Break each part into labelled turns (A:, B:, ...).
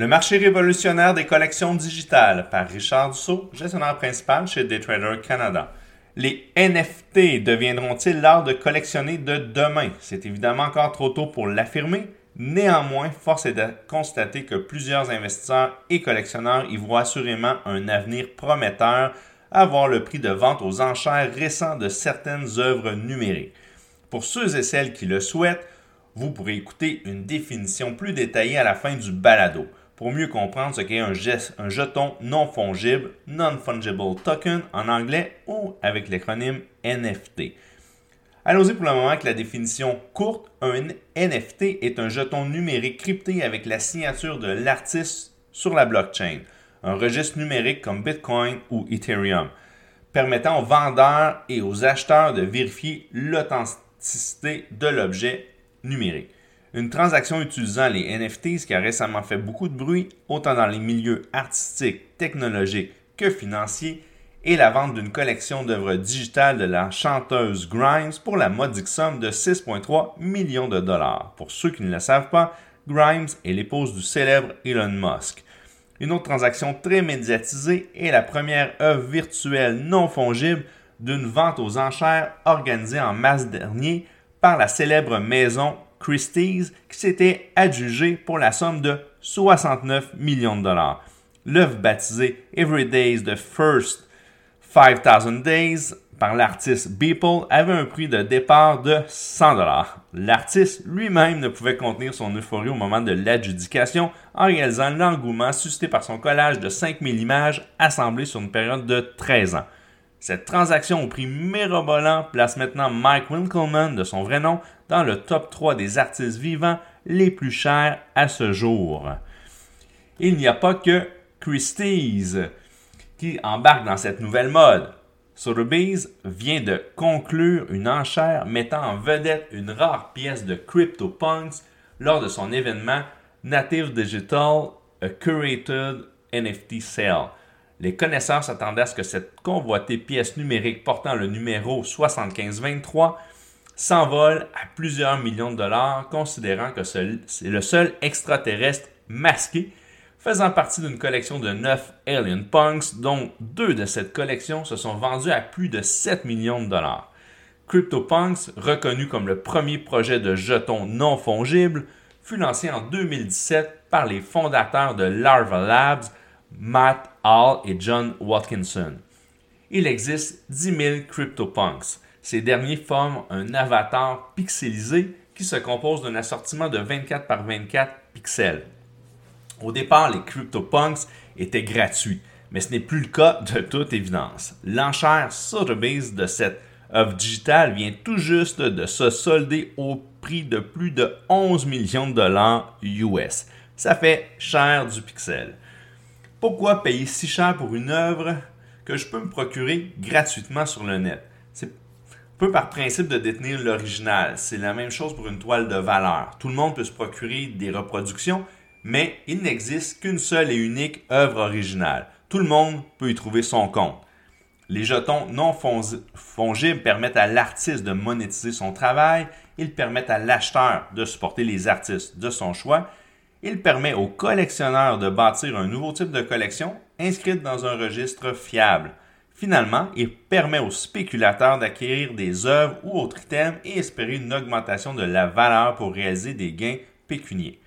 A: Le marché révolutionnaire des collections digitales par Richard Dussault, gestionnaire principal chez Daytrader Canada. Les NFT deviendront-ils l'art de collectionner de demain? C'est évidemment encore trop tôt pour l'affirmer. Néanmoins, force est de constater que plusieurs investisseurs et collectionneurs y voient assurément un avenir prometteur à voir le prix de vente aux enchères récent de certaines œuvres numériques. Pour ceux et celles qui le souhaitent, vous pourrez écouter une définition plus détaillée à la fin du balado pour mieux comprendre ce qu'est un, un, jeton non fongible, non-fungible token en anglais ou avec l'acronyme NFT. Allons-y pour le moment avec la définition courte. Un NFT est un jeton numérique crypté avec la signature de l'artiste sur la blockchain, un registre numérique comme Bitcoin ou Ethereum, permettant aux vendeurs et aux acheteurs de vérifier l'authenticité de l'objet numérique. Une transaction utilisant les NFTs qui a récemment fait beaucoup de bruit, autant dans les milieux artistiques, technologiques que financiers, est la vente d'une collection d'œuvres digitales de la chanteuse Grimes pour la modique somme de 6,3 millions de dollars. Pour ceux qui ne le savent pas, Grimes est l'épouse du célèbre Elon Musk. Une autre transaction très médiatisée est la première œuvre virtuelle non fongible d'une vente aux enchères organisée en mars dernier par la célèbre maison Christie's qui s'était adjugé pour la somme de 69 millions de dollars. L'œuvre baptisée Every Day's the First 5000 Days par l'artiste Beeple avait un prix de départ de 100 dollars. L'artiste lui-même ne pouvait contenir son euphorie au moment de l'adjudication en réalisant l'engouement suscité par son collage de 5000 images assemblées sur une période de 13 ans. Cette transaction au prix mirobolant place maintenant Mike Winkelmann, de son vrai nom, dans le top 3 des artistes vivants les plus chers à ce jour. Il n'y a pas que Christie's qui embarque dans cette nouvelle mode. Sotheby's vient de conclure une enchère mettant en vedette une rare pièce de CryptoPunks lors de son événement Native Digital A Curated NFT Sale. Les connaisseurs s'attendaient à ce que cette convoitée pièce numérique portant le numéro 7523 s'envole à plusieurs millions de dollars, considérant que c'est le seul extraterrestre masqué faisant partie d'une collection de 9 Alien Punks, dont deux de cette collection se sont vendus à plus de 7 millions de dollars. CryptoPunks, reconnu comme le premier projet de jetons non fongibles, fut lancé en 2017 par les fondateurs de Larva Labs, Matt Hall et John Watkinson. Il existe 10 000 CryptoPunks. Ces derniers forment un avatar pixelisé qui se compose d'un assortiment de 24 par 24 pixels. Au départ, les CryptoPunks étaient gratuits, mais ce n'est plus le cas de toute évidence. L'enchère Sotheby's de cette œuvre digitale vient tout juste de se solder au prix de plus de 11 millions de dollars US. Ça fait cher du pixel. Pourquoi payer si cher pour une œuvre que je peux me procurer gratuitement sur le net? C'est peu par principe de détenir l'original. C'est la même chose pour une toile de valeur. Tout le monde peut se procurer des reproductions, mais il n'existe qu'une seule et unique œuvre originale. Tout le monde peut y trouver son compte. Les jetons non fongibles permettent à l'artiste de monétiser son travail, ils permettent à l'acheteur de supporter les artistes de son choix il permet aux collectionneurs de bâtir un nouveau type de collection inscrite dans un registre fiable. Finalement, il permet aux spéculateurs d'acquérir des œuvres ou autres items et espérer une augmentation de la valeur pour réaliser des gains pécuniers.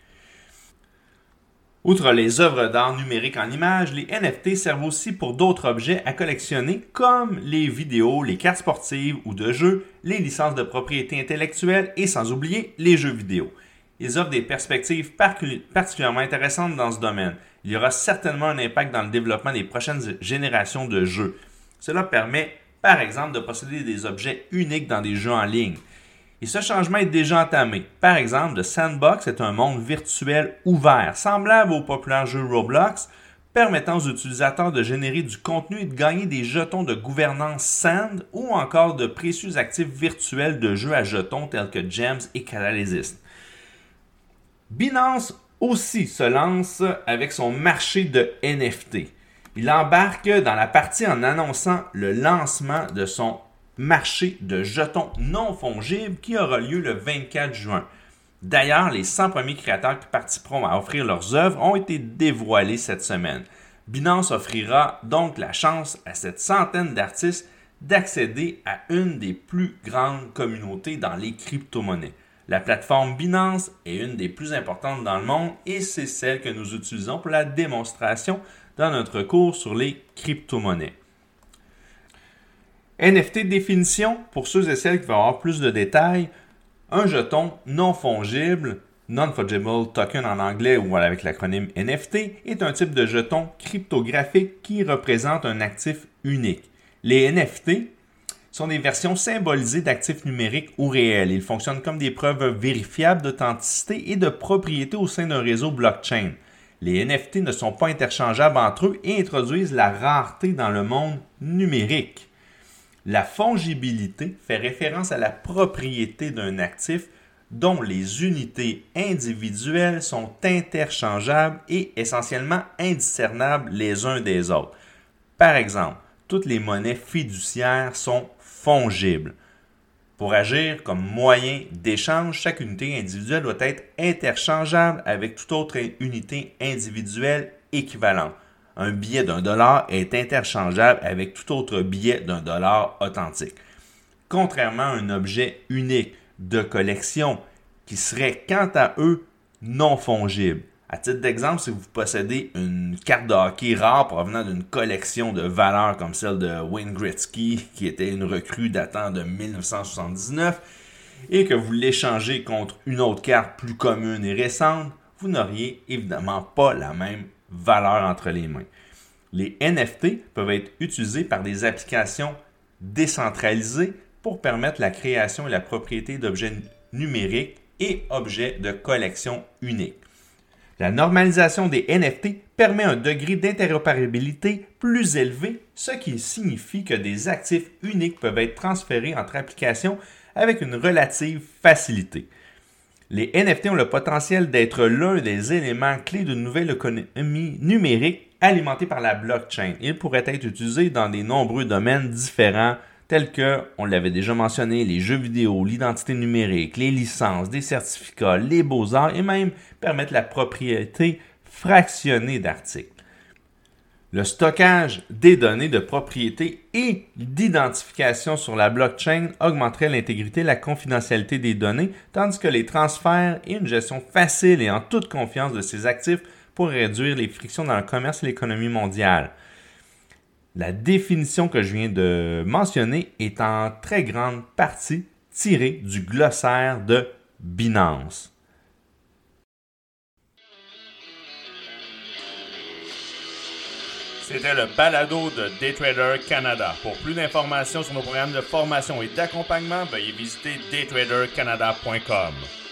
A: Outre les œuvres d'art numériques en images, les NFT servent aussi pour d'autres objets à collectionner comme les vidéos, les cartes sportives ou de jeux, les licences de propriété intellectuelle et sans oublier les jeux vidéo ils offrent des perspectives particulièrement intéressantes dans ce domaine. Il y aura certainement un impact dans le développement des prochaines générations de jeux. Cela permet, par exemple, de posséder des objets uniques dans des jeux en ligne. Et ce changement est déjà entamé. Par exemple, The Sandbox est un monde virtuel ouvert, semblable au populaire jeu Roblox, permettant aux utilisateurs de générer du contenu et de gagner des jetons de gouvernance Sand ou encore de précieux actifs virtuels de jeux à jetons tels que Gems et Catalyst. Binance aussi se lance avec son marché de NFT. Il embarque dans la partie en annonçant le lancement de son marché de jetons non fongibles qui aura lieu le 24 juin. D'ailleurs, les 100 premiers créateurs qui participeront à offrir leurs œuvres ont été dévoilés cette semaine. Binance offrira donc la chance à cette centaine d'artistes d'accéder à une des plus grandes communautés dans les crypto-monnaies. La plateforme Binance est une des plus importantes dans le monde et c'est celle que nous utilisons pour la démonstration dans notre cours sur les crypto-monnaies. NFT définition, pour ceux et celles qui veulent avoir plus de détails, un jeton non fongible, non-fungible token en anglais ou avec l'acronyme NFT, est un type de jeton cryptographique qui représente un actif unique. Les NFT sont des versions symbolisées d'actifs numériques ou réels. Ils fonctionnent comme des preuves vérifiables d'authenticité et de propriété au sein d'un réseau blockchain. Les NFT ne sont pas interchangeables entre eux et introduisent la rareté dans le monde numérique. La fongibilité fait référence à la propriété d'un actif dont les unités individuelles sont interchangeables et essentiellement indiscernables les uns des autres. Par exemple, toutes les monnaies fiduciaires sont fongibles. Pour agir comme moyen d'échange, chaque unité individuelle doit être interchangeable avec toute autre unité individuelle équivalente un billet d'un dollar est interchangeable avec tout autre billet d'un dollar authentique. Contrairement à un objet unique de collection qui serait quant à eux non fongible. À titre d'exemple, si vous possédez une carte de hockey rare provenant d'une collection de valeurs comme celle de Wayne Gretzky, qui était une recrue datant de 1979, et que vous l'échangez contre une autre carte plus commune et récente, vous n'auriez évidemment pas la même valeur entre les mains. Les NFT peuvent être utilisés par des applications décentralisées pour permettre la création et la propriété d'objets numériques et objets de collection uniques. La normalisation des NFT permet un degré d'interopérabilité plus élevé, ce qui signifie que des actifs uniques peuvent être transférés entre applications avec une relative facilité. Les NFT ont le potentiel d'être l'un des éléments clés d'une nouvelle économie numérique alimentée par la blockchain. Ils pourraient être utilisés dans de nombreux domaines différents tels que, on l'avait déjà mentionné, les jeux vidéo, l'identité numérique, les licences, des certificats, les beaux-arts et même permettre la propriété fractionnée d'articles. Le stockage des données de propriété et d'identification sur la blockchain augmenterait l'intégrité et la confidentialité des données, tandis que les transferts et une gestion facile et en toute confiance de ces actifs pourraient réduire les frictions dans le commerce et l'économie mondiale. La définition que je viens de mentionner est en très grande partie tirée du glossaire de Binance.
B: C'était le balado de Daytrader Canada. Pour plus d'informations sur nos programmes de formation et d'accompagnement, veuillez visiter daytradercanada.com.